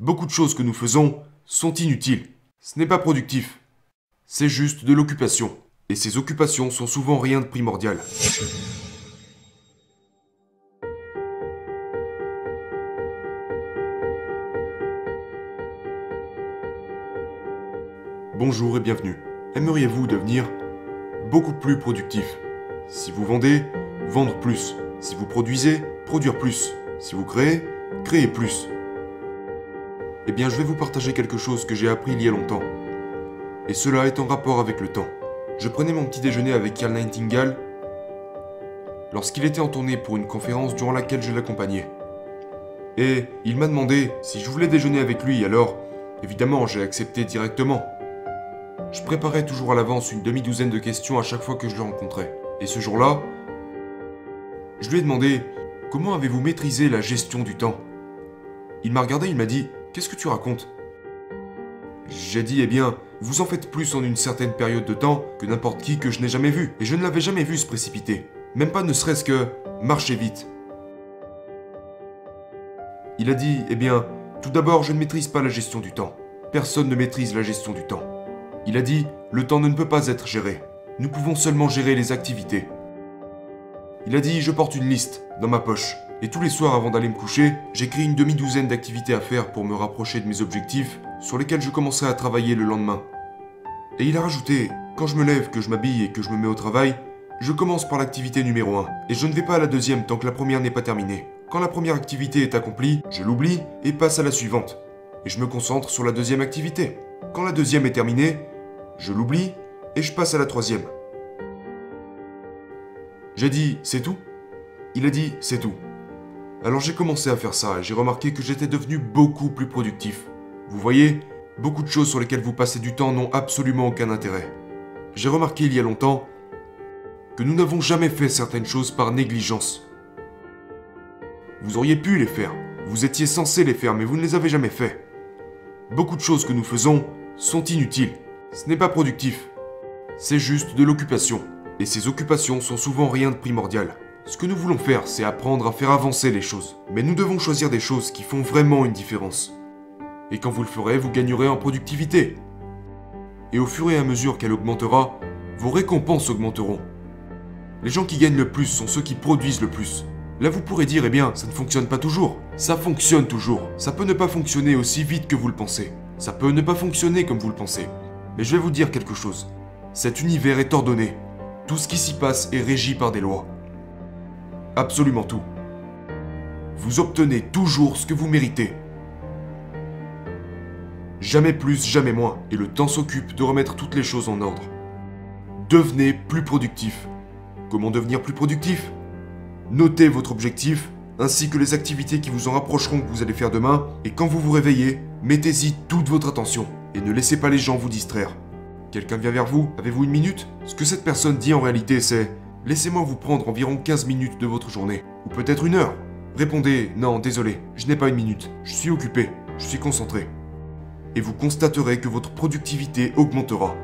Beaucoup de choses que nous faisons sont inutiles. Ce n'est pas productif. C'est juste de l'occupation. Et ces occupations sont souvent rien de primordial. Bonjour et bienvenue. Aimeriez-vous devenir beaucoup plus productif? Si vous vendez, vendre plus. Si vous produisez, produire plus. Si vous créez, créer plus. Eh bien, je vais vous partager quelque chose que j'ai appris il y a longtemps. Et cela est en rapport avec le temps. Je prenais mon petit déjeuner avec Carl Nightingale lorsqu'il était en tournée pour une conférence durant laquelle je l'accompagnais. Et il m'a demandé si je voulais déjeuner avec lui, alors évidemment j'ai accepté directement. Je préparais toujours à l'avance une demi-douzaine de questions à chaque fois que je le rencontrais. Et ce jour-là, je lui ai demandé Comment avez-vous maîtrisé la gestion du temps? Il m'a regardé, il m'a dit Qu'est-ce que tu racontes? J'ai dit Eh bien, vous en faites plus en une certaine période de temps que n'importe qui que je n'ai jamais vu. Et je ne l'avais jamais vu se précipiter. Même pas ne serait-ce que marcher vite. Il a dit Eh bien, tout d'abord, je ne maîtrise pas la gestion du temps. Personne ne maîtrise la gestion du temps. Il a dit Le temps ne peut pas être géré. Nous pouvons seulement gérer les activités. Il a dit Je porte une liste dans ma poche. Et tous les soirs avant d'aller me coucher, j'écris une demi-douzaine d'activités à faire pour me rapprocher de mes objectifs sur lesquels je commencerai à travailler le lendemain. Et il a rajouté Quand je me lève, que je m'habille et que je me mets au travail, je commence par l'activité numéro 1 et je ne vais pas à la deuxième tant que la première n'est pas terminée. Quand la première activité est accomplie, je l'oublie et passe à la suivante. Et je me concentre sur la deuxième activité. Quand la deuxième est terminée, je l'oublie et je passe à la troisième. J'ai dit c'est tout? Il a dit c'est tout. Alors j'ai commencé à faire ça et j'ai remarqué que j'étais devenu beaucoup plus productif. Vous voyez, beaucoup de choses sur lesquelles vous passez du temps n'ont absolument aucun intérêt. J'ai remarqué il y a longtemps que nous n'avons jamais fait certaines choses par négligence. Vous auriez pu les faire, vous étiez censé les faire, mais vous ne les avez jamais fait. Beaucoup de choses que nous faisons sont inutiles. Ce n'est pas productif. C'est juste de l'occupation. Et ces occupations sont souvent rien de primordial. Ce que nous voulons faire, c'est apprendre à faire avancer les choses. Mais nous devons choisir des choses qui font vraiment une différence. Et quand vous le ferez, vous gagnerez en productivité. Et au fur et à mesure qu'elle augmentera, vos récompenses augmenteront. Les gens qui gagnent le plus sont ceux qui produisent le plus. Là, vous pourrez dire, eh bien, ça ne fonctionne pas toujours. Ça fonctionne toujours. Ça peut ne pas fonctionner aussi vite que vous le pensez. Ça peut ne pas fonctionner comme vous le pensez. Mais je vais vous dire quelque chose. Cet univers est ordonné. Tout ce qui s'y passe est régi par des lois. Absolument tout. Vous obtenez toujours ce que vous méritez. Jamais plus, jamais moins, et le temps s'occupe de remettre toutes les choses en ordre. Devenez plus productif. Comment devenir plus productif? Notez votre objectif, ainsi que les activités qui vous en rapprocheront que vous allez faire demain, et quand vous vous réveillez, mettez-y toute votre attention, et ne laissez pas les gens vous distraire. Quelqu'un vient vers vous, avez-vous une minute? Ce que cette personne dit en réalité c'est Laissez-moi vous prendre environ 15 minutes de votre journée, ou peut-être une heure. Répondez Non, désolé, je n'ai pas une minute, je suis occupé, je suis concentré. Et vous constaterez que votre productivité augmentera.